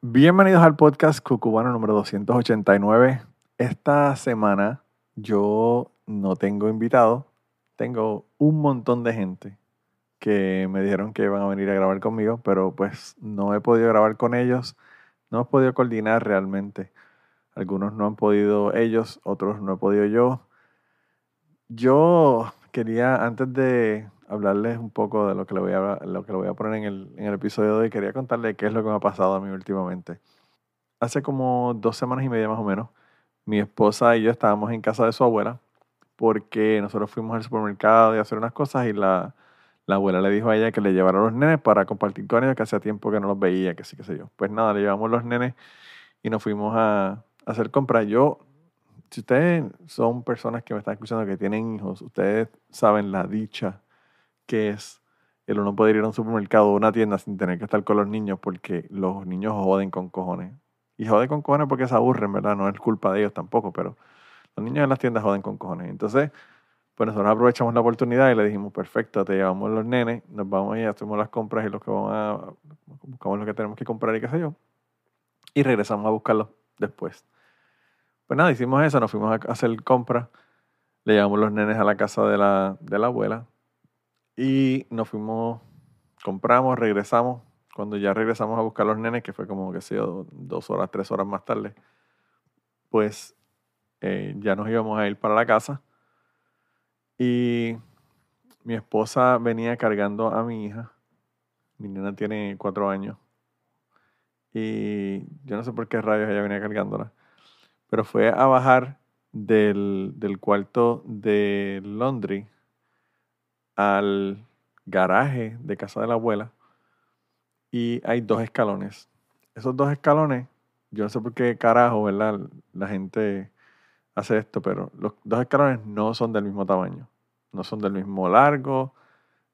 Bienvenidos al podcast Cucubano número 289. Esta semana yo no tengo invitado, tengo un montón de gente que me dijeron que iban a venir a grabar conmigo, pero pues no he podido grabar con ellos, no he podido coordinar realmente. Algunos no han podido ellos, otros no he podido yo. Yo quería, antes de hablarles un poco de lo que le voy a, lo que le voy a poner en el, en el episodio de hoy, quería contarles qué es lo que me ha pasado a mí últimamente. Hace como dos semanas y media más o menos, mi esposa y yo estábamos en casa de su abuela porque nosotros fuimos al supermercado y a hacer unas cosas y la, la abuela le dijo a ella que le llevara los nenes para compartir con ellos, que hacía tiempo que no los veía, que sí, qué sé yo. Pues nada, le llevamos los nenes y nos fuimos a, a hacer compras. Yo, si ustedes son personas que me están escuchando que tienen hijos, ustedes saben la dicha que es el uno poder ir a un supermercado o una tienda sin tener que estar con los niños porque los niños joden con cojones. Y joden con cojones porque se aburren, ¿verdad? No es culpa de ellos tampoco, pero los niños en las tiendas joden con cojones. Entonces, pues nosotros aprovechamos la oportunidad y le dijimos, perfecto, te llevamos los nenes, nos vamos y hacemos las compras y los que vamos a, buscamos lo que tenemos que comprar y qué sé yo. Y regresamos a buscarlos después. Pues nada, hicimos eso, nos fuimos a hacer compras, le llevamos los nenes a la casa de la, de la abuela y nos fuimos, compramos, regresamos. Cuando ya regresamos a buscar los nenes, que fue como que sé yo, dos horas, tres horas más tarde, pues eh, ya nos íbamos a ir para la casa. Y mi esposa venía cargando a mi hija. Mi nena tiene cuatro años. Y yo no sé por qué rayos ella venía cargándola. Pero fue a bajar del, del cuarto de laundry al garaje de casa de la abuela. Y hay dos escalones. Esos dos escalones, yo no sé por qué carajo, ¿verdad? La gente hace esto, pero los dos escalones no son del mismo tamaño. No son del mismo largo.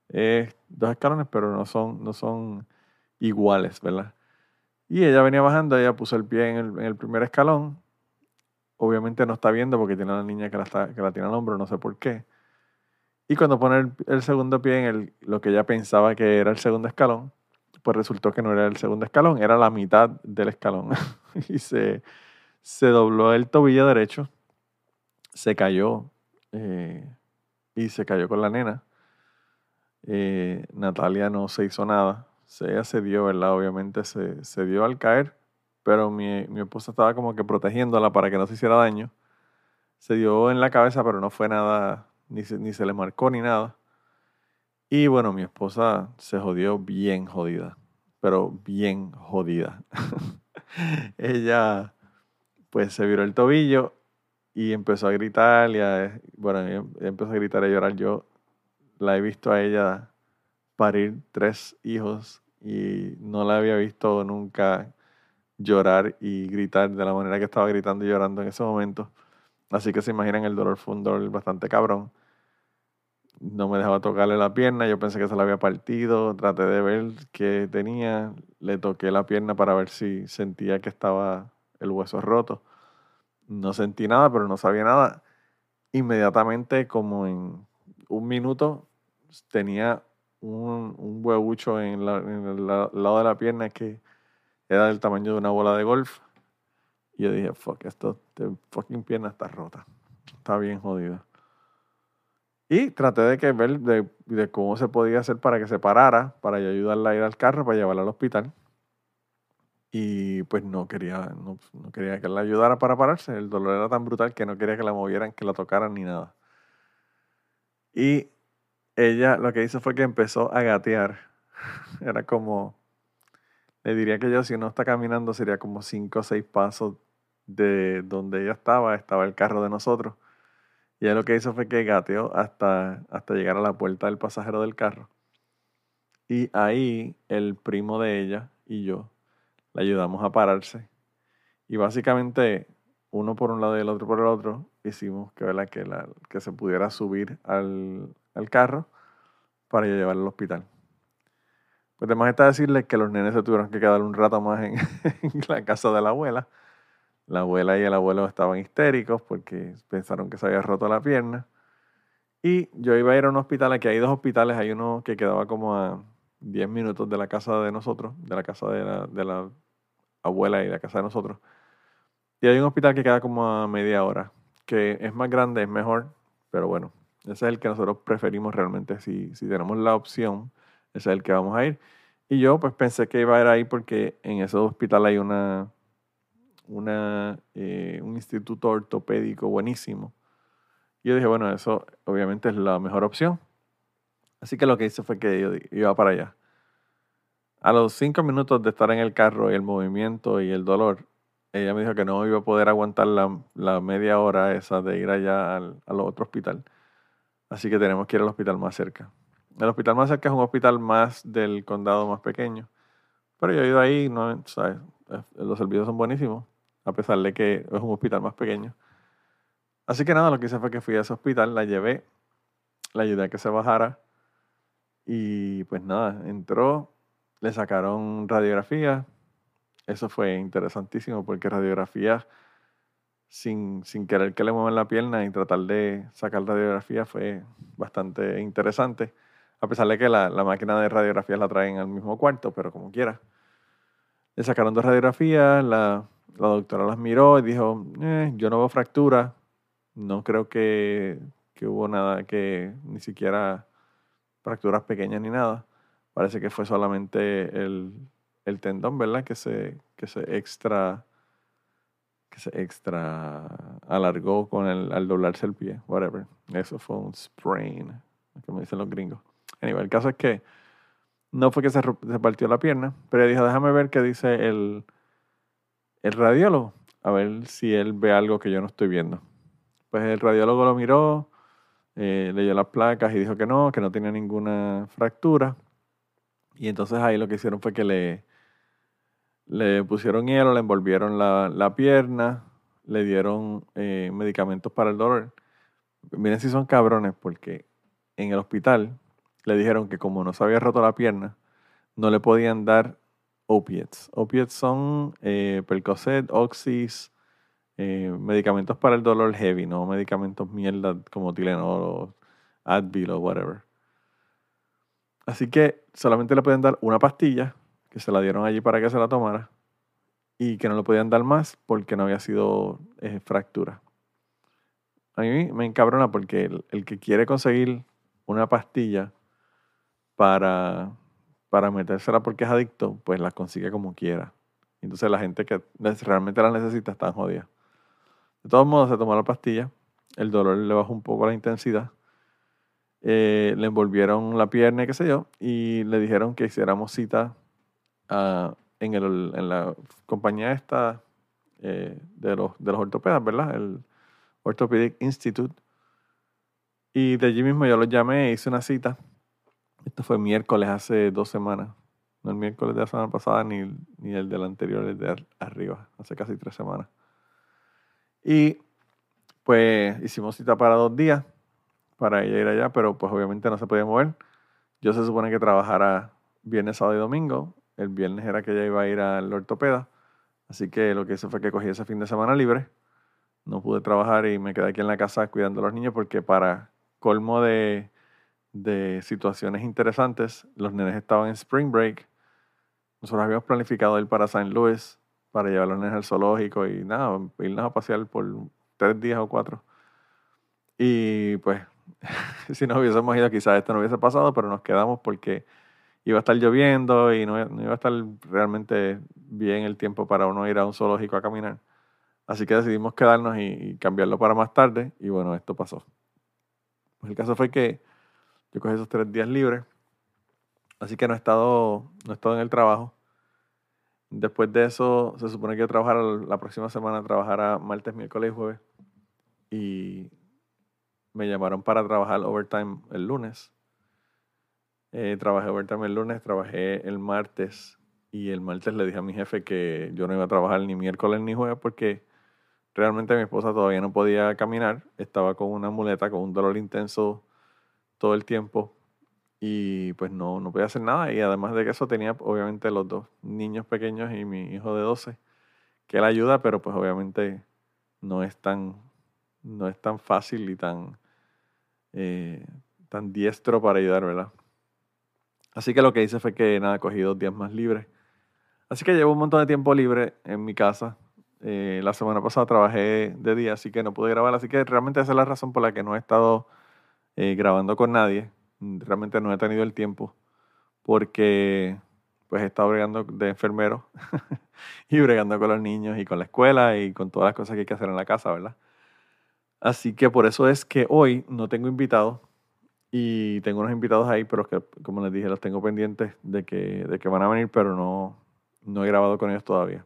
Es dos escalones, pero no son, no son iguales, ¿verdad? Y ella venía bajando, ella puso el pie en el, en el primer escalón. Obviamente no está viendo porque tiene a la niña que la, está, que la tiene al hombro, no sé por qué. Y cuando pone el, segundo pie en el, lo que ella pensaba que era el segundo escalón, pues resultó que no era el segundo escalón, era la mitad del escalón. y se, se dobló el tobillo derecho, se cayó eh, y se cayó con la nena. Eh, Natalia no se hizo nada. Ella se dio, ¿verdad? Obviamente se, se dio al caer, pero mi, mi esposa estaba como que protegiéndola para que no se hiciera daño. Se dio en la cabeza, pero no fue nada, ni se, ni se le marcó ni nada. Y bueno, mi esposa se jodió bien jodida, pero bien jodida. Ella pues se viró el tobillo y empezó a gritar, y a, bueno, empezó a gritar y a llorar. Yo la he visto a ella parir tres hijos y no la había visto nunca llorar y gritar de la manera que estaba gritando y llorando en ese momento. Así que se imaginan el dolor fue un dolor bastante cabrón. No me dejaba tocarle la pierna, yo pensé que se la había partido, traté de ver qué tenía, le toqué la pierna para ver si sentía que estaba el hueso roto. No sentí nada, pero no sabía nada. Inmediatamente, como en un minuto, tenía un, un huevucho en, la- en el la- lado de la pierna que era del tamaño de una bola de golf. Y yo dije, fuck, esto, fucking pierna está rota. Está bien jodida. Y traté de que ver de, de cómo se podía hacer para que se parara, para ayudarla a ir al carro, para llevarla al hospital. Y pues no quería, no, no quería que la ayudara para pararse. El dolor era tan brutal que no quería que la movieran, que la tocaran ni nada. Y ella lo que hizo fue que empezó a gatear. Era como, le diría que yo si uno está caminando sería como cinco o seis pasos de donde ella estaba, estaba el carro de nosotros. Y ella lo que hizo fue que gateó hasta, hasta llegar a la puerta del pasajero del carro. Y ahí el primo de ella y yo le ayudamos a pararse. Y básicamente, uno por un lado y el otro por el otro, hicimos que, ¿verdad? que, la, que se pudiera subir al, al carro para llevarlo al hospital. Pues además está decirles que los nenes se tuvieron que quedar un rato más en la casa de la abuela. La abuela y el abuelo estaban histéricos porque pensaron que se había roto la pierna. Y yo iba a ir a un hospital, aquí hay dos hospitales, hay uno que quedaba como a 10 minutos de la casa de nosotros, de la casa de la, de la abuela y la casa de nosotros. Y hay un hospital que queda como a media hora, que es más grande, es mejor, pero bueno, ese es el que nosotros preferimos realmente. Si, si tenemos la opción, ese es el que vamos a ir. Y yo pues pensé que iba a ir ahí porque en ese hospital hay una, una, eh, un instituto ortopédico buenísimo. Y yo dije, bueno, eso obviamente es la mejor opción. Así que lo que hice fue que yo iba para allá. A los cinco minutos de estar en el carro y el movimiento y el dolor, ella me dijo que no iba a poder aguantar la, la media hora esa de ir allá al, al, otro hospital. Así que tenemos que ir al hospital más cerca. El hospital más cerca es un hospital más del condado más pequeño. Pero yo he ido ahí, no, ¿sabes? los servicios son buenísimos a pesar de que es un hospital más pequeño. Así que nada, lo que hice fue que fui a ese hospital, la llevé, la ayudé a que se bajara y pues nada, entró, le sacaron radiografía. Eso fue interesantísimo porque radiografía sin, sin querer que le muevan la pierna y tratar de sacar radiografía fue bastante interesante. A pesar de que la, la máquina de radiografía la traen al mismo cuarto, pero como quiera. Le sacaron dos radiografías, la, la doctora las miró y dijo, eh, yo no veo fractura, no creo que, que, hubo nada, que ni siquiera fracturas pequeñas ni nada. Parece que fue solamente el, el tendón, ¿verdad? Que se, que se extra que se extra alargó con el, al doblarse el pie, whatever. Eso fue un sprain, como dicen los gringos. Anyway, el caso es que no fue que se, se partió la pierna, pero dijo, déjame ver qué dice el, el radiólogo, a ver si él ve algo que yo no estoy viendo. Pues el radiólogo lo miró, eh, leyó las placas y dijo que no, que no tenía ninguna fractura. Y entonces ahí lo que hicieron fue que le, le pusieron hielo, le envolvieron la, la pierna, le dieron eh, medicamentos para el dolor. Miren si son cabrones, porque en el hospital le dijeron que como no se había roto la pierna, no le podían dar opiates. Opiates son eh, Percocet, Oxys, eh, medicamentos para el dolor heavy, no medicamentos mierda como Tylenol o Advil o whatever. Así que solamente le pueden dar una pastilla, que se la dieron allí para que se la tomara, y que no le podían dar más porque no había sido eh, fractura. A mí me encabrona porque el que quiere conseguir una pastilla para para metérsela porque es adicto, pues la consigue como quiera. Entonces la gente que realmente la necesita está jodida. De todos modos, se tomó la pastilla, el dolor le bajó un poco la intensidad, eh, le envolvieron la pierna qué sé yo, y le dijeron que hiciéramos cita uh, en, el, en, la compañía esta eh, de, los, de los ortopedas, ¿verdad? El Orthopedic Institute. Y de allí mismo yo los llamé e hice una cita esto fue miércoles hace dos semanas. No el miércoles de la semana pasada ni, ni el del anterior, el de arriba, hace casi tres semanas. Y pues hicimos cita para dos días para ella ir allá, pero pues obviamente no se podía mover. Yo se supone que trabajara viernes, sábado y domingo. El viernes era que ella iba a ir al ortopeda. Así que lo que hice fue que cogí ese fin de semana libre. No pude trabajar y me quedé aquí en la casa cuidando a los niños porque para colmo de de situaciones interesantes. Los nenes estaban en Spring Break. Nosotros habíamos planificado ir para San Luis para llevar a los nenes al zoológico y nada, irnos a pasear por tres días o cuatro. Y pues, si nos hubiésemos ido, quizás esto no hubiese pasado, pero nos quedamos porque iba a estar lloviendo y no, iba a estar realmente bien el tiempo para uno ir a un zoológico a caminar. Así que decidimos quedarnos y, y cambiarlo para más tarde. Y bueno, esto pasó. Pues el caso fue que yo cogí esos tres días libres. Así que no he estado, no he estado en el trabajo. Después de eso, se supone que yo trabajar la próxima semana, trabajará martes, miércoles y jueves. Y me llamaron para trabajar overtime el lunes. Eh, trabajé overtime el lunes, trabajé el martes y el martes le dije a mi jefe que yo no iba a trabajar ni miércoles ni jueves porque realmente mi esposa todavía no podía caminar, estaba con una muleta, con un dolor intenso todo el tiempo y pues no, no podía hacer nada y además de eso tenía obviamente los dos niños pequeños y mi hijo de 12 que él ayuda, pero pues obviamente no es tan, no es tan fácil y tan, eh, tan diestro para ayudar, ¿verdad? Así que lo que hice fue que nada, cogí dos días más libres. Así que llevo un montón de tiempo libre en mi casa. Eh, la semana pasada trabajé de día, así que no pude grabar. Así que realmente esa es la razón por la que no he estado eh, grabando con nadie. Realmente no he tenido el tiempo porque pues he estado bregando de enfermero y bregando con los niños y con la escuela y con todas las cosas que hay que hacer en la casa, ¿verdad? Así que por eso es que hoy no tengo invitados y tengo unos invitados ahí, pero que, como les dije, los tengo pendientes de que, de que van a venir, pero no, no he grabado con ellos todavía.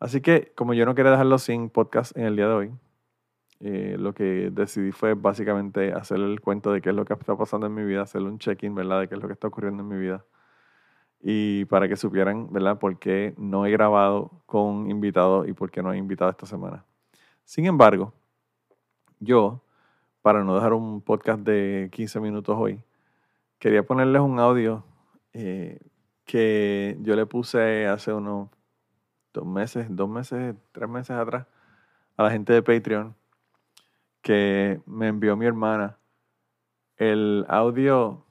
Así que como yo no quería dejarlo sin podcast en el día de hoy, eh, lo que decidí fue básicamente hacer el cuento de qué es lo que está pasando en mi vida, hacerle un check-in, ¿verdad? De qué es lo que está ocurriendo en mi vida y para que supieran, ¿verdad?, por qué no he grabado con invitados y por qué no he invitado esta semana. Sin embargo, yo, para no dejar un podcast de 15 minutos hoy, quería ponerles un audio eh, que yo le puse hace unos dos meses, dos meses, tres meses atrás a la gente de Patreon que me envió mi hermana. El audio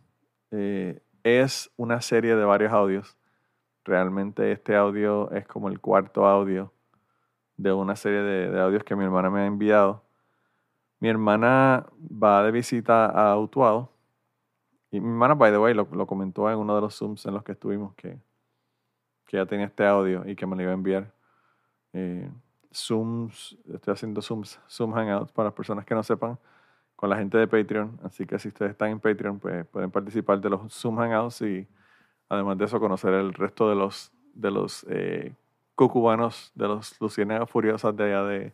eh, es una serie de varios audios. Realmente este audio es como el cuarto audio de una serie de, audios que mi hermana me ha enviado. Mi hermana va de visita a Utuado. Y mi hermana, by the way, lo, comentó en uno de los Zooms en los que estuvimos, que, que ya tenía este audio y que me lo iba a enviar. Eh, Zooms, estoy haciendo Zooms, Zoom Hangouts para las personas que no sepan con la gente de Patreon. Así que si ustedes están en Patreon, pues pueden participar de los Zoom Hangouts y además de eso conocer el resto de los, de los eh, cucubanos, de los luciérnagas furiosas de allá de,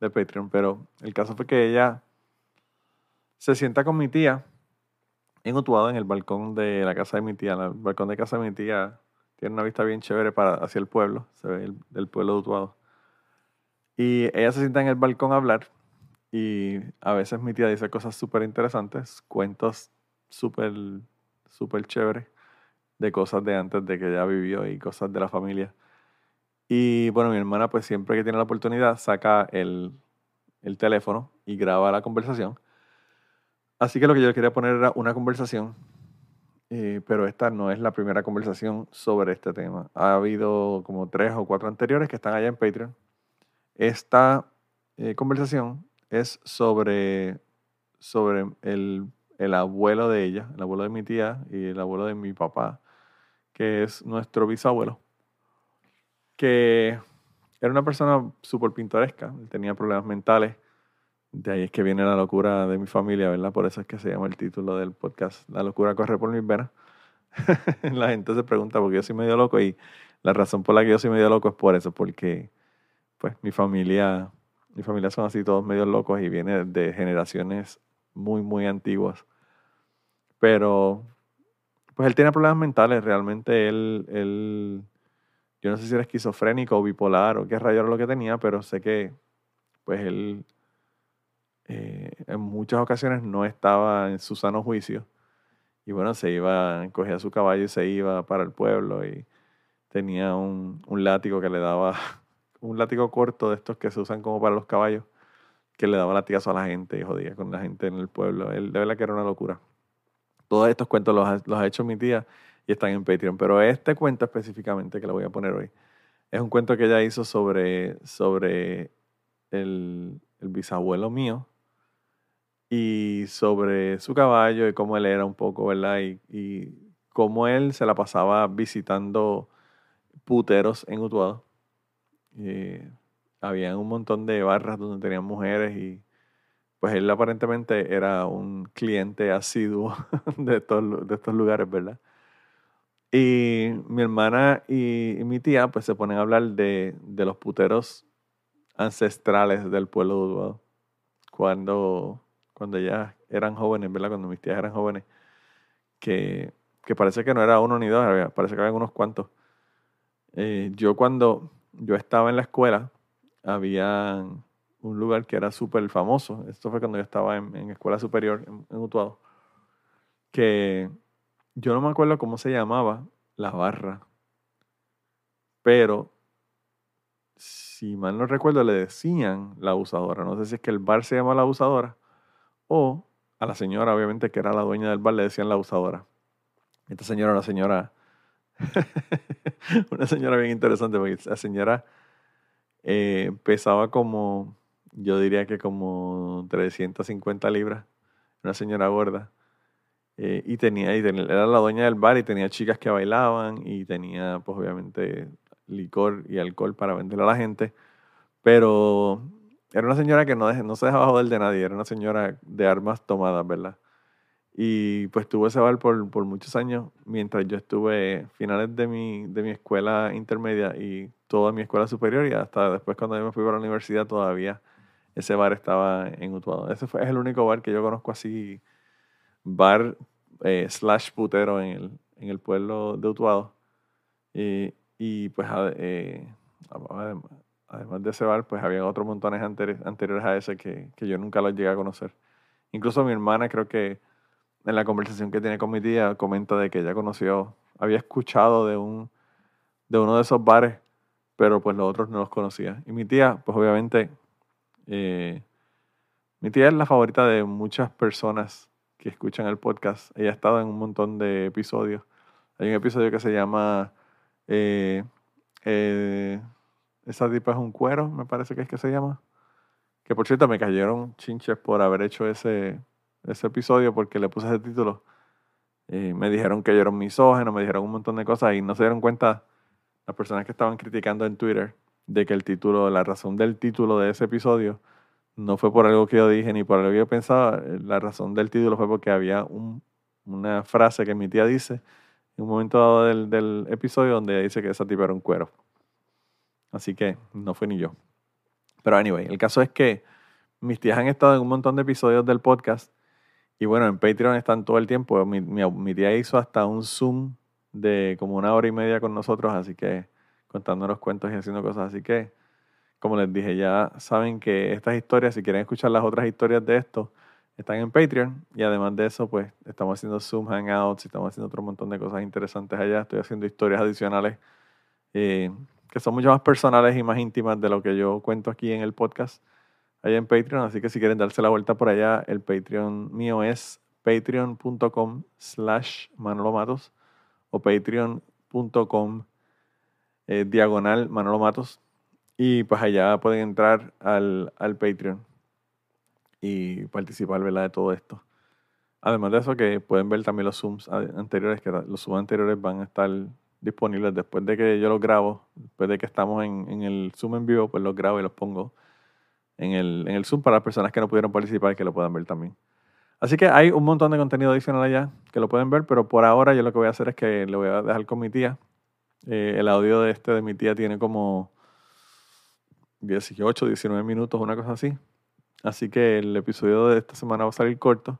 de Patreon. Pero el caso fue que ella se sienta con mi tía en Utuado, en el balcón de la casa de mi tía. El balcón de casa de mi tía tiene una vista bien chévere para, hacia el pueblo, se ve el, el pueblo de Utuado. Y ella se sienta en el balcón a hablar y a veces mi tía dice cosas súper interesantes, cuentos súper, súper chéveres de cosas de antes de que ella vivió y cosas de la familia. Y bueno, mi hermana pues siempre que tiene la oportunidad saca el, el teléfono y graba la conversación. Así que lo que yo quería poner era una conversación, eh, pero esta no es la primera conversación sobre este tema. Ha habido como tres o cuatro anteriores que están allá en Patreon. Esta eh, conversación es sobre, sobre el, el, abuelo de ella, el abuelo de mi tía y el abuelo de mi papá, que es nuestro bisabuelo, que era una persona súper pintoresca, tenía problemas mentales. De ahí es que viene la locura de mi familia, ¿verdad? Por eso es que se llama el título del podcast, La locura corre por mis venas. la gente se pregunta por qué yo soy medio loco y la razón por la que yo soy medio loco es por eso, porque pues mi familia mi familia son así todos medio locos y viene de generaciones muy, muy antiguas. Pero, pues él tiene problemas mentales. Realmente él, él yo no sé si era esquizofrénico o bipolar o qué rayo era lo que tenía, pero sé que, pues él eh, en muchas ocasiones no estaba en su sano juicio. Y bueno, se iba, cogía su caballo y se iba para el pueblo y tenía un, un látigo que le daba un látigo corto de estos que se usan como para los caballos, que le daba latigazo a la gente y jodía con la gente en el pueblo. Él, de verdad que era una locura. Todos estos cuentos los ha, los ha hecho mi tía y están en Patreon. Pero este cuento específicamente que le voy a poner hoy es un cuento que ella hizo sobre, sobre el, el bisabuelo mío y sobre su caballo y cómo él era un poco, ¿verdad? Y, y cómo él se la pasaba visitando puteros en Utuado eh, había un montón de barras donde tenían mujeres y pues él aparentemente era un cliente asiduo de, estos, de estos lugares, ¿verdad? Y mi hermana y, mi tía pues se ponen a hablar de, de los puteros ancestrales del pueblo de Utuado. Cuando, cuando ellas eran jóvenes, ¿verdad? Cuando mis tías eran jóvenes, que, que parece que no era uno ni dos, parece que había unos cuantos Eh, yo cuando yo estaba en la escuela, había un lugar que era súper famoso. Esto fue cuando yo estaba en, en escuela superior en, en, Utuado. Que yo no me acuerdo cómo se llamaba la barra. Pero, si mal no recuerdo, le decían la abusadora. No sé si es que el bar se llama la abusadora o a la señora, obviamente, que era la dueña del bar, le decían la abusadora. Esta señora era una señora, una señora bien interesante, porque la señora eh, pesaba como, yo diría que como 350 libras, una señora gorda. Eh, y tenía, y era la dueña del bar y tenía chicas que bailaban y tenía, pues obviamente, licor y alcohol para venderle a la gente. Pero era una señora que no, no se dejaba joder de nadie, era una señora de armas tomadas, ¿verdad? Y pues tuve ese bar por, por muchos años, mientras yo estuve finales de mi, de mi escuela intermedia y toda mi escuela superior, y hasta después cuando yo me fui para la universidad todavía ese bar estaba en Utuado. Ese fue, es el único bar que yo conozco así, bar eh, slash putero en el, en el pueblo de Utuado. Y, y pues eh, además de ese bar, pues había otros montones anteriores a ese que, que yo nunca los llegué a conocer. Incluso mi hermana creo que en la conversación que tiene con mi tía, comenta de que ella conoció, había escuchado de, un, de uno de esos bares, pero pues los otros no los conocía. Y mi tía, pues obviamente, eh, mi tía es la favorita de muchas personas que escuchan el podcast. Ella ha estado en un montón de episodios. Hay un episodio que se llama eh, eh, Esa tipa es un cuero, me parece que es que se llama. Que por cierto me cayeron chinches por haber hecho ese ese episodio porque le puse ese título. Me dijeron que yo era un misógeno, me dijeron un montón de cosas y no se dieron cuenta las personas que estaban criticando en Twitter de que el título, la razón del título de ese episodio no fue por algo que yo dije ni por algo que yo pensaba. La razón del título fue porque había un, una frase que mi tía dice en un momento dado del, del episodio donde dice que esa tipa era un cuero. Así que no fue ni yo. Pero anyway, el caso es que mis tías han estado en un montón de episodios del podcast y bueno, en Patreon están todo el tiempo. Mi, mi, tía hizo hasta un Zoom de como una hora y media con nosotros, así que contándonos cuentos y haciendo cosas. Así que, como les dije, ya saben que estas historias, si quieren escuchar las otras historias de esto, están en Patreon. Y además de eso, pues estamos haciendo Zoom Hangouts y estamos haciendo otro montón de cosas interesantes allá. Estoy haciendo historias adicionales eh, que son mucho más personales y más íntimas de lo que yo cuento aquí en el podcast allá en Patreon. Así que si quieren darse la vuelta por allá, el Patreon mío es patreon.com slash Manolo Matos o patreon.com eh, diagonal Manolo Matos. Y pues allá pueden entrar al, al Patreon y participar ¿verdad? de todo esto. Además de eso, que pueden ver también los Zooms anteriores, que los Zooms anteriores van a estar disponibles después de que yo los grabo, después de que estamos en, en el Zoom en vivo, pues los grabo y los pongo en el, en el Zoom para las personas que no pudieron participar y que lo puedan ver también. Así que hay un montón de contenido adicional allá que lo pueden ver, pero por ahora yo lo que voy a hacer es que lo voy a dejar con mi tía. Eh, el audio de este de mi tía tiene como 18, 19 minutos, una cosa así. Así que el episodio de esta semana va a salir corto.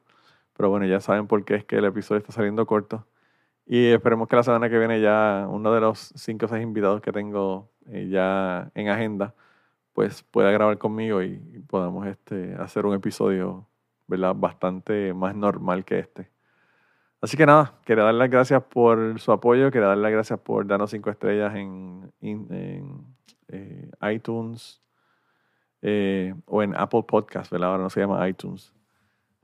Pero bueno, ya saben por qué es que el episodio está saliendo corto. Y esperemos que la semana que viene ya uno de los 5 o 6 invitados que tengo eh, ya en agenda pues pueda grabar conmigo y, podamos este, hacer un episodio ¿verdad? bastante más normal que este. Así que nada, quería dar las gracias por su apoyo, quería dar las gracias por darnos cinco estrellas en, eh, iTunes eh, o en Apple Podcast, ¿verdad? Ahora no se llama iTunes.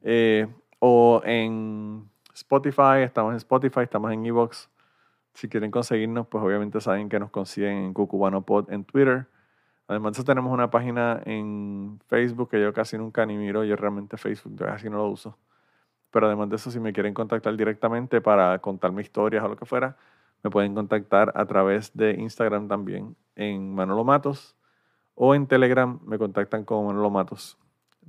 Eh, o en Spotify, estamos en Spotify, estamos en Evox. Si quieren conseguirnos, pues obviamente saben que nos consiguen en Cucubano Pod en Twitter. Además tenemos una página en Facebook que yo casi nunca ni miro, yo realmente Facebook casi no lo uso. Pero además de eso, si me quieren contactar directamente para contarme historias o lo que fuera, me pueden contactar a través de Instagram también en Manolo Matos o en Telegram me contactan con Manolo Matos.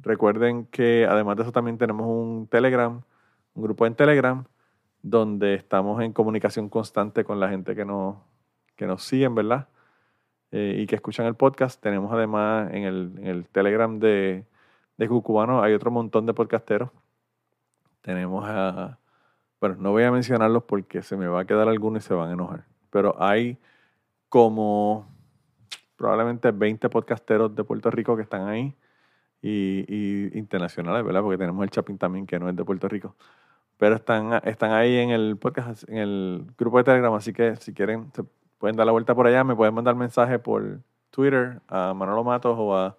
Recuerden que además de eso también tenemos un Telegram, un grupo en Telegram, donde estamos en comunicación constante con la gente que nos, que nos siguen, ¿verdad? Eh, y que escuchan el podcast. Tenemos además en el, en el Telegram de, de Cucubano, hay otro montón de podcasteros. Tenemos a, bueno, no voy a mencionarlos porque se me va a quedar alguno y se van a enojar, pero hay como probablemente 20 podcasteros de Puerto Rico que están ahí y, y internacionales, ¿verdad? Porque tenemos el Chapin también que no es de Puerto Rico. Pero están, están ahí en el podcast, en el grupo de Telegram, así que si quieren, pueden dar la vuelta por allá, me pueden mandar mensaje por Twitter a Manolo Matos o a,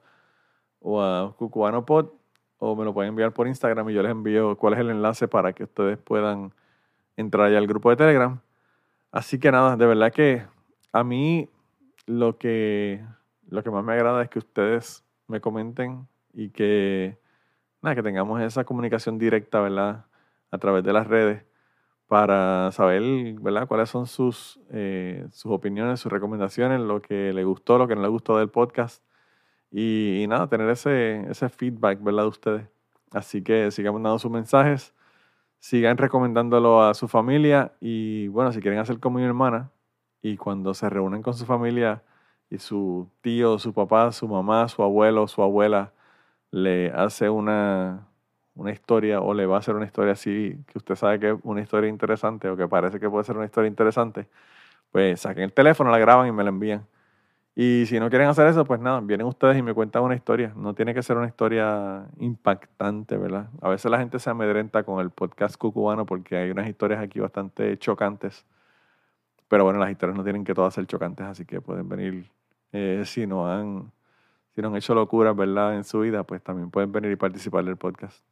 o a Cucubano Pod, o me lo pueden enviar por Instagram y yo les envío cuál es el enlace para que ustedes puedan entrar allá al grupo de Telegram. Así que nada, de verdad que a mí lo que, lo que más me agrada es que ustedes me comenten y que, nada, que tengamos esa comunicación directa, ¿verdad? A través de las redes para saber, ¿verdad? Cuáles son sus, eh, sus opiniones, sus recomendaciones, lo que le gustó, lo que no le gustó del podcast. Y, y, nada, tener ese, ese feedback, ¿verdad? De ustedes. Así que sigan mandando sus mensajes, sigan recomendándolo a su familia y bueno, si quieren hacer como mi hermana y cuando se reúnen con su familia y su tío, su papá, su mamá, su abuelo, su abuela le hace una, una historia o le va a hacer una historia así que usted sabe que es una historia interesante o que parece que puede ser una historia interesante, pues saquen el teléfono, la graban y me la envían. Y si no quieren hacer eso, pues nada, vienen ustedes y me cuentan una historia. No tiene que ser una historia impactante, ¿verdad? A veces la gente se amedrenta con el podcast cucubano porque hay unas historias aquí bastante chocantes. Pero bueno, las historias no tienen que todas ser chocantes, así que pueden venir, eh, si, no han, si no han hecho locuras, ¿verdad? En su vida, pues también pueden venir y participar del podcast.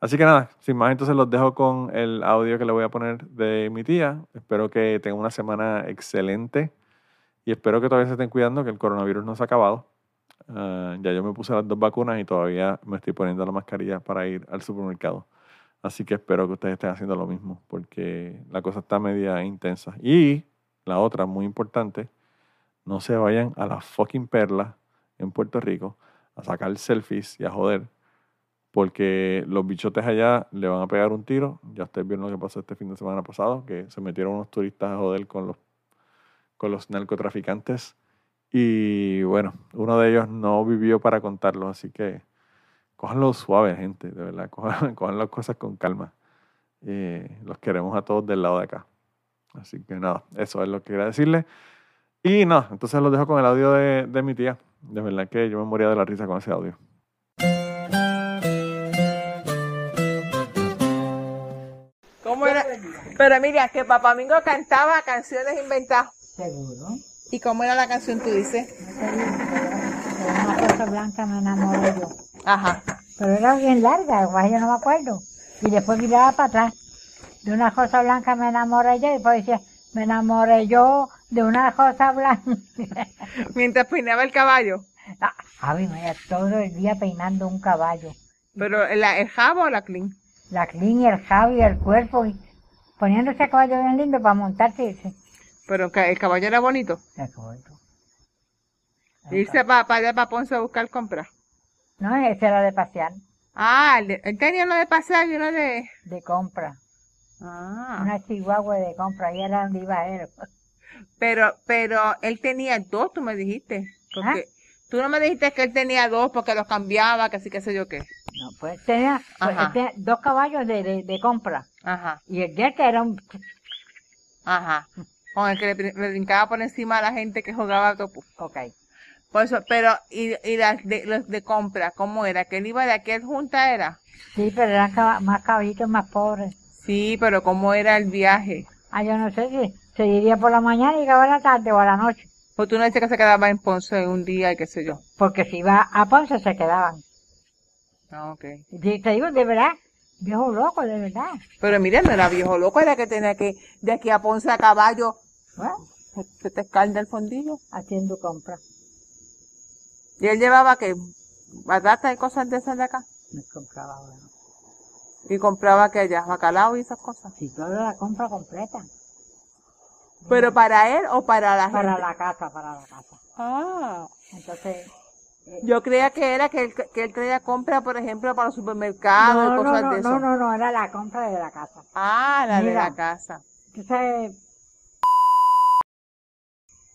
Así que nada, sin más, entonces los dejo con el audio que le voy a poner de mi tía. Espero que tengan una semana excelente y espero que todavía se estén cuidando, que el coronavirus no se ha acabado. Uh, ya yo me puse las dos vacunas y todavía me estoy poniendo la mascarilla para ir al supermercado. Así que espero que ustedes estén haciendo lo mismo, porque la cosa está media intensa. Y la otra, muy importante, no se vayan a la fucking perla en Puerto Rico a sacar selfies y a joder porque los bichotes allá le van a pegar un tiro. Ya ustedes vieron lo que pasó este fin de semana pasado, que se metieron unos turistas a joder con los, con los narcotraficantes. Y bueno, uno de ellos no vivió para contarlo, así que cójanlo suave, gente, de verdad, cojan, las cosas con calma. Eh, los queremos a todos del lado de acá. Así que nada, eso es lo que quería decirle. Y nada, entonces los dejo con el audio de, de mi tía. De verdad que yo me moría de la risa con ese audio. Pero mira, que Papá Mingo cantaba canciones inventadas. Seguro. ¿Y cómo era la canción, tú dices? De una cosa blanca me enamoré yo. Ajá. Pero era bien larga, igual yo no me acuerdo. Y después miraba para atrás. De una cosa blanca me enamoré yo y después decía, me enamoré yo de una cosa blanca. Mientras peinaba el caballo. Ah, Javi, vaya todo el día peinando un caballo. ¿Pero la, el jabo o la clean? La clean y el jabo y el cuerpo y poniéndose a caballo bien lindo para montarse. ese. Pero el caballo era bonito. El caballo. Irse para pa allá para Ponce a buscar compras. No, ese era de pasear, Ah, él, tenía uno de pasear y uno de... de compra. Ah. Una chihuahua de compra, ahí era donde iba él. Pero, pero él tenía dos, tú me dijiste. Porque tú no me dijiste que él tenía dos porque los cambiaba, que así que sé yo qué. No, pues tenía, pues, él tenía dos caballos de, de, de compra. Ajá, Y el que era un... ajá. Con el que le, brin- le brincaba por encima a la gente que jugaba topu. Ok. Por eso, pero, y, y las de, los de compra, ¿cómo era? ¿Que él iba de aquel junta era? Sí, pero eran caba- más caballitos más pobres. Sí, pero ¿cómo era el viaje? Ah, yo no sé si se iría por la mañana y llegaba a la tarde o a la noche. Pues tú no dices que se quedaba en Ponce un día y qué sé yo. Porque si iba a Ponce se quedaban. Ah, ok. Y te digo, de verdad, viejo loco, de verdad. Pero mira, no era viejo loco, era que tenía que, de aquí a Ponce a caballo, Bueno, se- te escalda el fondillo. haciendo compras. Y él llevaba que batata y cosas de esas de acá. Me compraba ahora. Y compraba que allá, bacalao y esas cosas. Si toda la compra completa. ¿Pero para él o para la gente? Para la casa, para la casa. Ah. Entonces, Yo creía que era que él, que él traía compra, por ejemplo, para los supermercados no, y no, cosas no, de eso. no, no, no, era la compra de la casa. Ah, la de la casa. Entonces,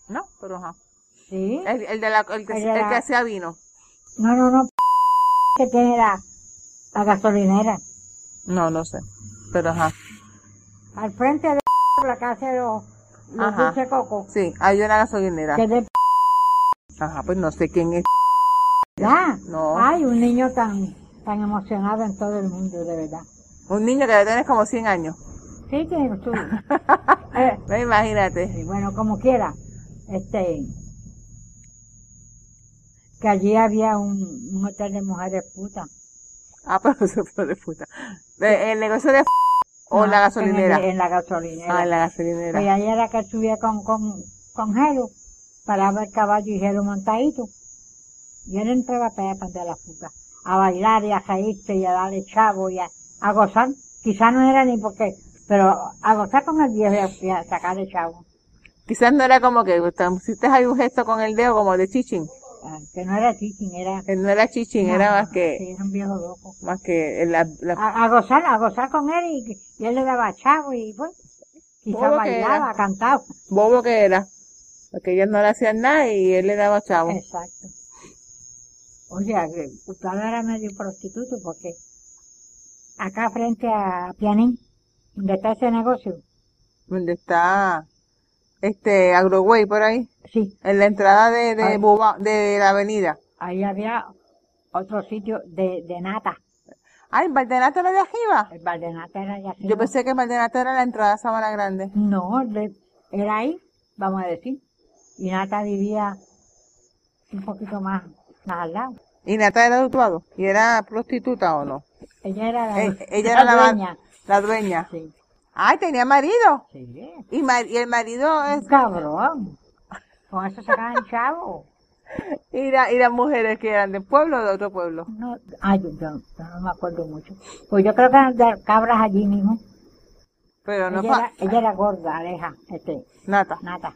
No, pero ajá. sí. El, el de la, el que, El de el la- que hacía vino. No, no, no, que tiene la, la gasolinera. No, no sé. Pero ajá. Al frente de la casa de los, los Ajá. dulces coco, Sí, hay una gasolinera. que de Ajá, pues no sé quién es. verdad. No. Ay, un niño tan, tan emocionado en todo el mundo, de verdad. Un niño que debe tener como 100 años. Sí, tiene su... eh, No, imagínate. sí, bueno, como quiera, este... Que allí había un, un hotel de mujeres putas. Ah, pero eso fue de puta. De- ¿El negocio de o No, la gasolinera? En, el- en la gasolinera. Ah, en la Y gasolinera. ahí era que subía con, con, con Jero, paraba el caballo y Jero montadito. Y él entraba para allá para la puta, a bailar y a reírse y a darle chavo y a, a gozar. Quizás no era ni porque, pero a gozar con el viejo y a, y a sacarle chavo. Quizás no era como que te pusiste ahí un gesto con el dedo como de chichín. Ah, Que no era chichín, era... Que no era chichín, no, era más sí, que, era un viejo loco. más que la, la- A, a gozar, a gozar con él y, y él le daba chavo y pues, que bailaba, cantaba. bobo que era. Porque ellas no le hacían nada y él le daba chavo. Exacto. O sea, que usted era medio prostituto porque acá frente a Pianín, donde está ese negocio, Donde está este Agroway por ahí. sí, En la entrada de, de, Ay. De la avenida. ahí había otro sitio de, de nata. Ah, ¿en Valdenato era de arriba? El bar de nata era allá arriba. Yo pensé que Valdenato era la entrada a Sabana Grande. No, de- era ahí, vamos a decir. Y Nata vivía un poquito más, más al lado. ¿Y Nata era de Utuado? ¿Y era prostituta o no? Ella era la, Eh, ella era la, dueña. la dueña. Sí, Ay, tenía marido. sí. Y, ma- y el marido es... Cabrón. Con eso sacaban chavo. Y, la- y las mujeres que eran del pueblo o de otro pueblo. No, ay, yo, yo- yo no me acuerdo mucho. Pues yo creo que eran de cabras allí mismo. Pero no ella, era, ella era gorda, aleja, este, Nata. nata.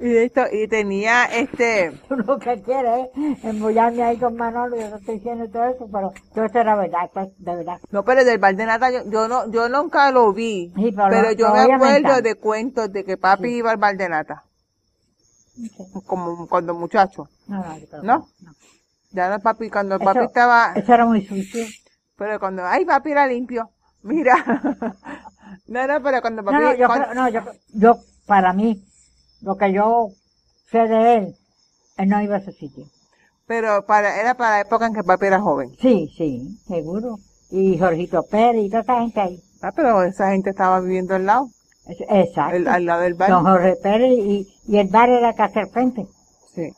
Y, esto, y tenía este... Tú lo que quieres es embullarme ahí con Manolo, yo no estoy diciendo todo eso, pero todo eso era verdad, esto es de verdad. No, pero del bar de Nata yo, yo no, yo nunca lo vi. Sí, pero pero lo- yo lo me acuerdo de cuentos de que papi Sí. iba al bar de Nata. Como cuando muchacho. No, no, yo creo que ¿No? no. Ya no papi, cuando Eso- papi estaba... Eso era muy sucio. Pero cuando, ay, papi era limpio. Mira. no, no, pero cuando papi. No, no, yo cuando- creo, no, yo, yo, para mí, lo que yo sé de él, él no iba a ese sitio. Pero para, era para la época en que papi era joven. Sí, sí, seguro. Y Jorgito Pérez y toda esa gente ahí. Ah, pero esa gente estaba viviendo al lado, Exacto. el- al lado del bar. Don Jorge Pérez y, y el bar era hacer frente. Sí.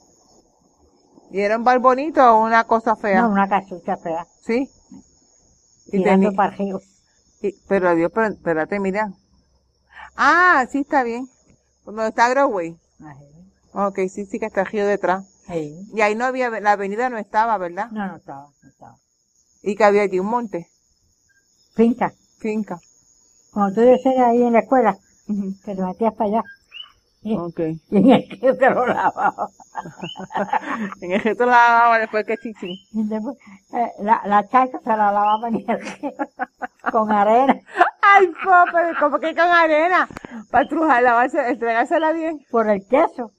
¿Y era un bar bonito o una cosa fea? No, una casucha fea. Sí. Y arriba. y- pero adiós, pero, espérate, mira. Ah, sí, está bien. Cuando está Growway. Ok, sí, sí que está Río detrás. Sí. Y ahí no había, la avenida no estaba, ¿verdad? No, no estaba, no estaba. Y que había allí un monte, Finca. finca. Cuando tú decías ahí en la escuela, Ujú. que te metías para allá. Y, Ok. y en el que te lo lavaba. En el resto la lavaba después que chichi. Después, eh, la, la chacha se la lavaba en el con arena. Ay, po, pero como que con arena. Para trujar, lavarse, entregársela bien. por el queso.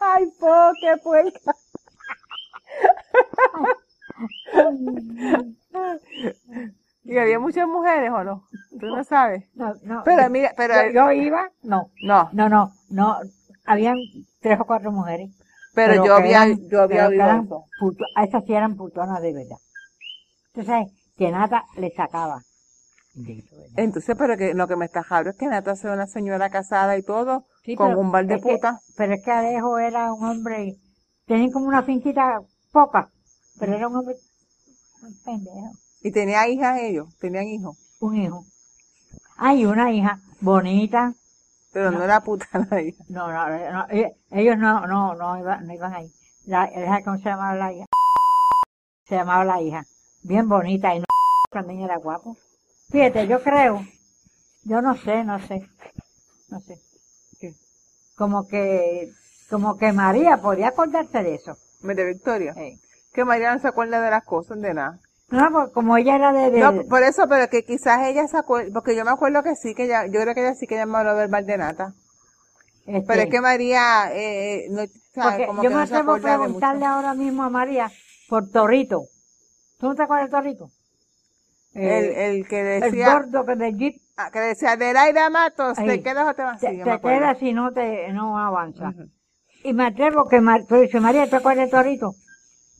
Ay, po, qué puerca. ¿Y había muchas mujeres o no? Tú no sabes. No, no. Pero mira, pero, yo, yo iba, no, no, no, no, no. Habían tres o cuatro mujeres. pero, yo había, eran- yo había oído esas sí eran putonas de verdad. Sabes que nada le sacaba. Entonces, pero que lo que me está jaro es que Nata sea una señora casada y todo, Sí, con un bar de es que- puta. pero es que Alejo era un hombre, tenía como una finquita poca, pero era un hombre, un pendejo, Y tenía hijas ellos, tenían hijos. un hijo. Hay una hija bonita, Pero no, era puta la hija. no, no, no, eh, ellos no, no, no iban, no iban ahí. La, ¿Cómo se llamaba la hija? Se llamaba la hija, bien bonita y no, también era guapo. Fíjate, yo creo, yo no sé, no sé, no sé. ¿Qué? Como que, como que María podía acordarse de eso. María Victoria. Eh. Que María no se acuerda de las cosas, de nada. No, porque como ella era de, de- No, por eso, pero que quizás ella se acuerda, porque yo me acuerdo que sí, que ella, yo creo que ella sí que ella me habló del bar de nata. este, Pero es que María, eh, no, sabe, como yo que me no atrevo a preguntarle ahora mismo a María por Torito. ¿Tú no te acuerdas de Torito? eh, el, el que el decía, gordo que del jeep ah, que decía, del aire a Matos, Ahí. ¿te quedas o te vas? Sí, te, yo te quedas si no te no avanza. Y me atrevo que tú dices, María, ¿te acuerdas de Torito?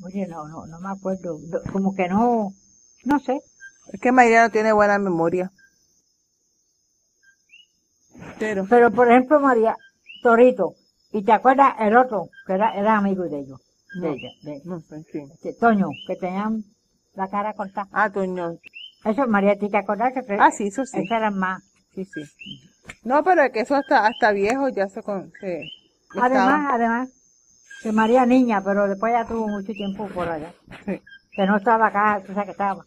Oye, no, no, no me acuerdo. Do- Como que no, no sé. Es que María no tiene buena memoria. Pero, Pero, por ejemplo, María, Torito, ¿y te acuerdas el otro, que era, era amigo de ellos? De No. ella, de, no sé, sí. de Toño, que tenían la cara cortada. Ah, Toño. Eso, María, ¿te acordás que Ah, sí, eso sí. Esas eran más. Sí, sí. No, pero es que eso hasta, hasta viejo ya se... Con, se Además, además, que María niña, pero después ya tuvo mucho tiempo por allá. Sí. Que no estaba acá, tú sabes que estaba.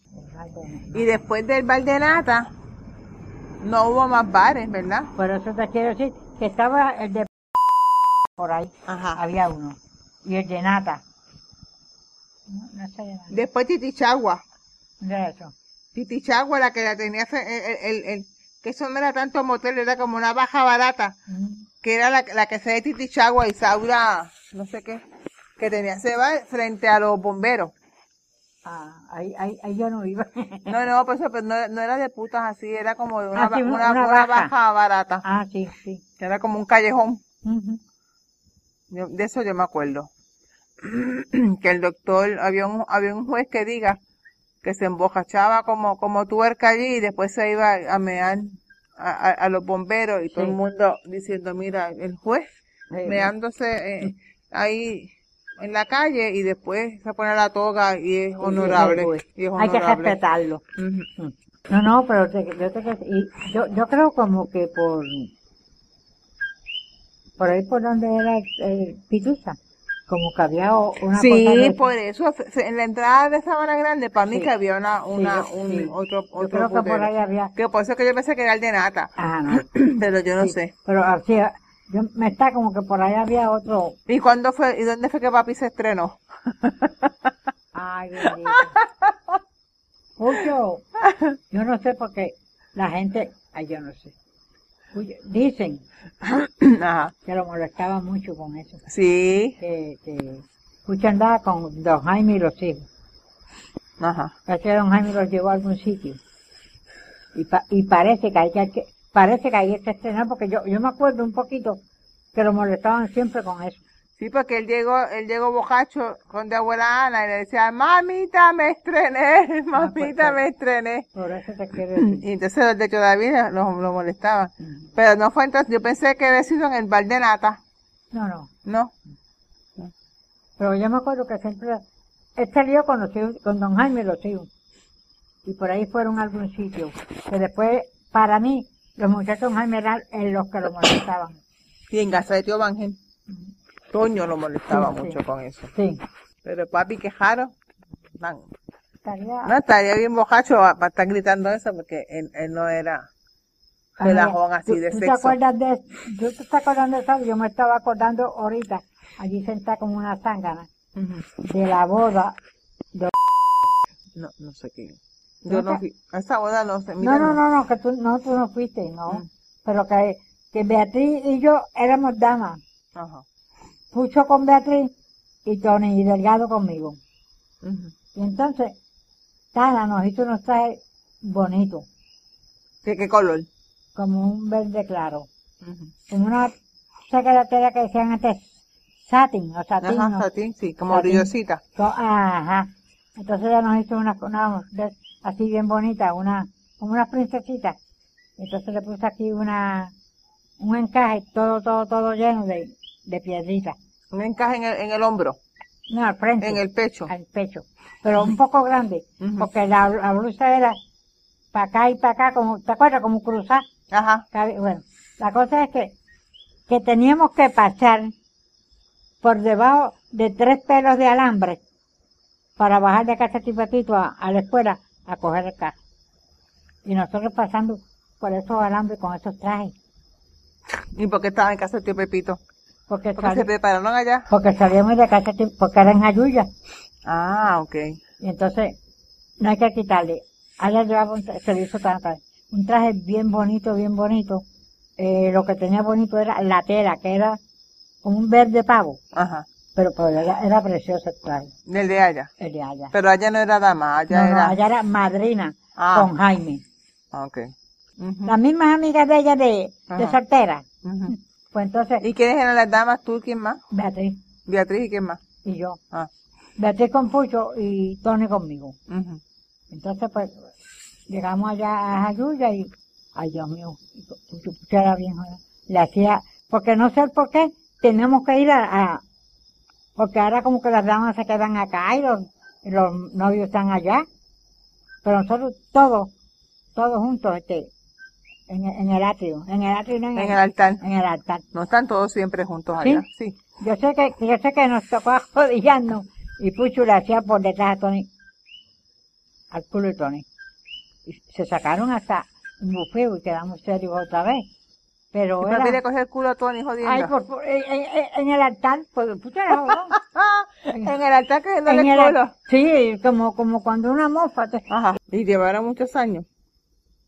Y después del bar de nata, no hubo más bares, ¿verdad? Por eso te quiero decir que estaba el de por ahí, Ajá. había uno. Y el de Nata. No, no sé de. Después Titichagua. de eso. Titichagua, la que la tenía, el, el, el- que eso no era tanto motel, era como una baja barata, que era la, la que se de Titichagua y Saura, no sé qué, que tenía ese bar frente a los bomberos. Ah, ahí, ahí, ahí yo no iba. No, no, pues eso, pero no, no era de putas así, era como de una, Ah, sí, una- una, una una baja. baja barata, ah, sí, sí. que era como un callejón. Yo- de eso yo me acuerdo. que el doctor, había un, había un juez que diga que se embojachaba como, como tuerca allí y después se iba a mear a, a- a los bomberos y todo el mundo diciendo, mira, el juez Sí. meándose eh, ahí en la calle y después se pone la toga y es honorable. sí, y es Hay que honorable. respetarlo. No, no, pero te- yo, te- y yo, yo creo como que por por ahí por donde era el, el Pitusa, como que había una Sí, por eso, en la entrada de Sabana Grande, para mí Sí. que había una, una, un, sí. otro, yo otro creo que por ahí había Que por eso que yo pensé que era el de nata, ah, no, pero yo no sé. pero así yo me está como que por ahí había otro ¿Y cuándo fue, y dónde fue que papi se estrenó? ay bendito Pucho, yo no sé por qué la gente ay yo no sé dicen Ajá. que lo molestaba mucho con eso Sí. que, que Pucho andaba con don Jaime y los hijos Ajá. Parece que don Jaime los llevó a algún sitio. Y, pa- y parece que hay que, parece que hay que estrenar porque yo, yo me acuerdo un poquito que lo molestaban siempre con eso. Sí, porque él llegó, él llegó bocacho con de abuela Ana y le decía, mamita, me estrené, mamita, pues, me estrené. Por eso te quiero decir. Y entonces los de todavía lo, lo molestaban. Ujú. Pero no fue entonces, yo pensé que había sido en el bar de nata, No, no. ¿no? Pero yo me acuerdo que siempre, este lío con los con don Jaime los hijos. Y por ahí fueron a algún sitio. Que después, para mí, los muchachos Jaime eran los que lo molestaban. Y en casa de tío Ángel, Toño lo molestaba Sí, sí. mucho con eso. Sí. Pero papi quejaro, man, Estaría, no, estaría bien bocacho a- para estar gritando eso porque él, él no era relajón así ¿Tú- de ¿tú te sexo. acuerdas de, ¿Tú te estás acordando de eso? Yo me estaba acordando ahorita, allí sentada como una zángana, Ujú. de la boda. No, no sé qué. Yo ¿No no te- fui. A esa boda no sé. mira, No, no, no, no, que tú no, tú no fuiste, no. Mm. Pero que, que Beatriz y yo éramos damas. Ajá. Pucho con Beatriz y Tony y Delgado conmigo. Y entonces, Tana nos hizo unos trajes bonitos, ¿Qué, qué color? como un verde claro. Ujú. Como una secretaria que decían antes satin o satín. Ajá, ¿no? satín, sí, como brillosita. Ajá. Entonces ella nos hizo una, una de- así bien bonita, una, como una princesita. Entonces le puse aquí una, un encaje todo, todo, todo lleno de, de piedritas. Un encaje en el, en el hombro, No, al frente. en el pecho. Al pecho. Pero un poco grande. Porque la, la blusa era para acá y para acá, como, ¿te acuerdas? Como cruzar. Ajá. Bueno, la cosa es que, que teníamos que pasar por debajo de tres pelos de alambre para bajar de casa Tipetito a, a la escuela a coger el carro. Y nosotros pasando por esos alambres con esos trajes. ¿Y por qué estaba en casa del tío Pepito? Porque, Porque se sali- prepararon allá. porque salíamos de casa porque era en Ayuya. Ah, ok. Y entonces, no hay que quitarle. Allá llevaba un se le hizo tan- tan- un traje bien bonito, bien bonito. Eh, lo que tenía bonito era la tela, que era como un verde pavo. Ajá. Pero, pero era, era precioso el traje, Del de allá. el de allá. Pero allá no era dama, allá No, no, era. allá era madrina. Ah, con Jaime. ok. Ujú, Las mismas amigas de ella de, de soltera. Pues entonces, ¿Y quiénes eran las damas? ¿Tú quién más? Beatriz Beatriz y quién más. y yo. Ah, Beatriz con Pucho y Tony conmigo. ujú. Entonces, pues, llegamos allá a Jayuya y, ay Dios mío, Pucho, Pucho era bien, le hacía, porque no sé por qué, tenemos que ir a, a- porque ahora como que las damas se quedan acá y los, y los novios están allá, pero nosotros todos, todos juntos, este, en, en el atrio, en el atrio, y no en, En el altar. en el altar. No están todos siempre juntos ¿Sí? allá. Sí. Yo sé que, yo sé que nos tocó arrodillarnos y Pucho le hacía por detrás a Tony, al culo de Tony. Y se sacaron hasta un bufeo y quedamos serios otra vez. Pero era, cogió el culo a Tony jodiendo. ay, por, por- en, en- en el altar, pues Pucho era jodón. en el altar que En el el- culo. sí, como, como cuando una mofa. te- Ajá. Y llevaron muchos años.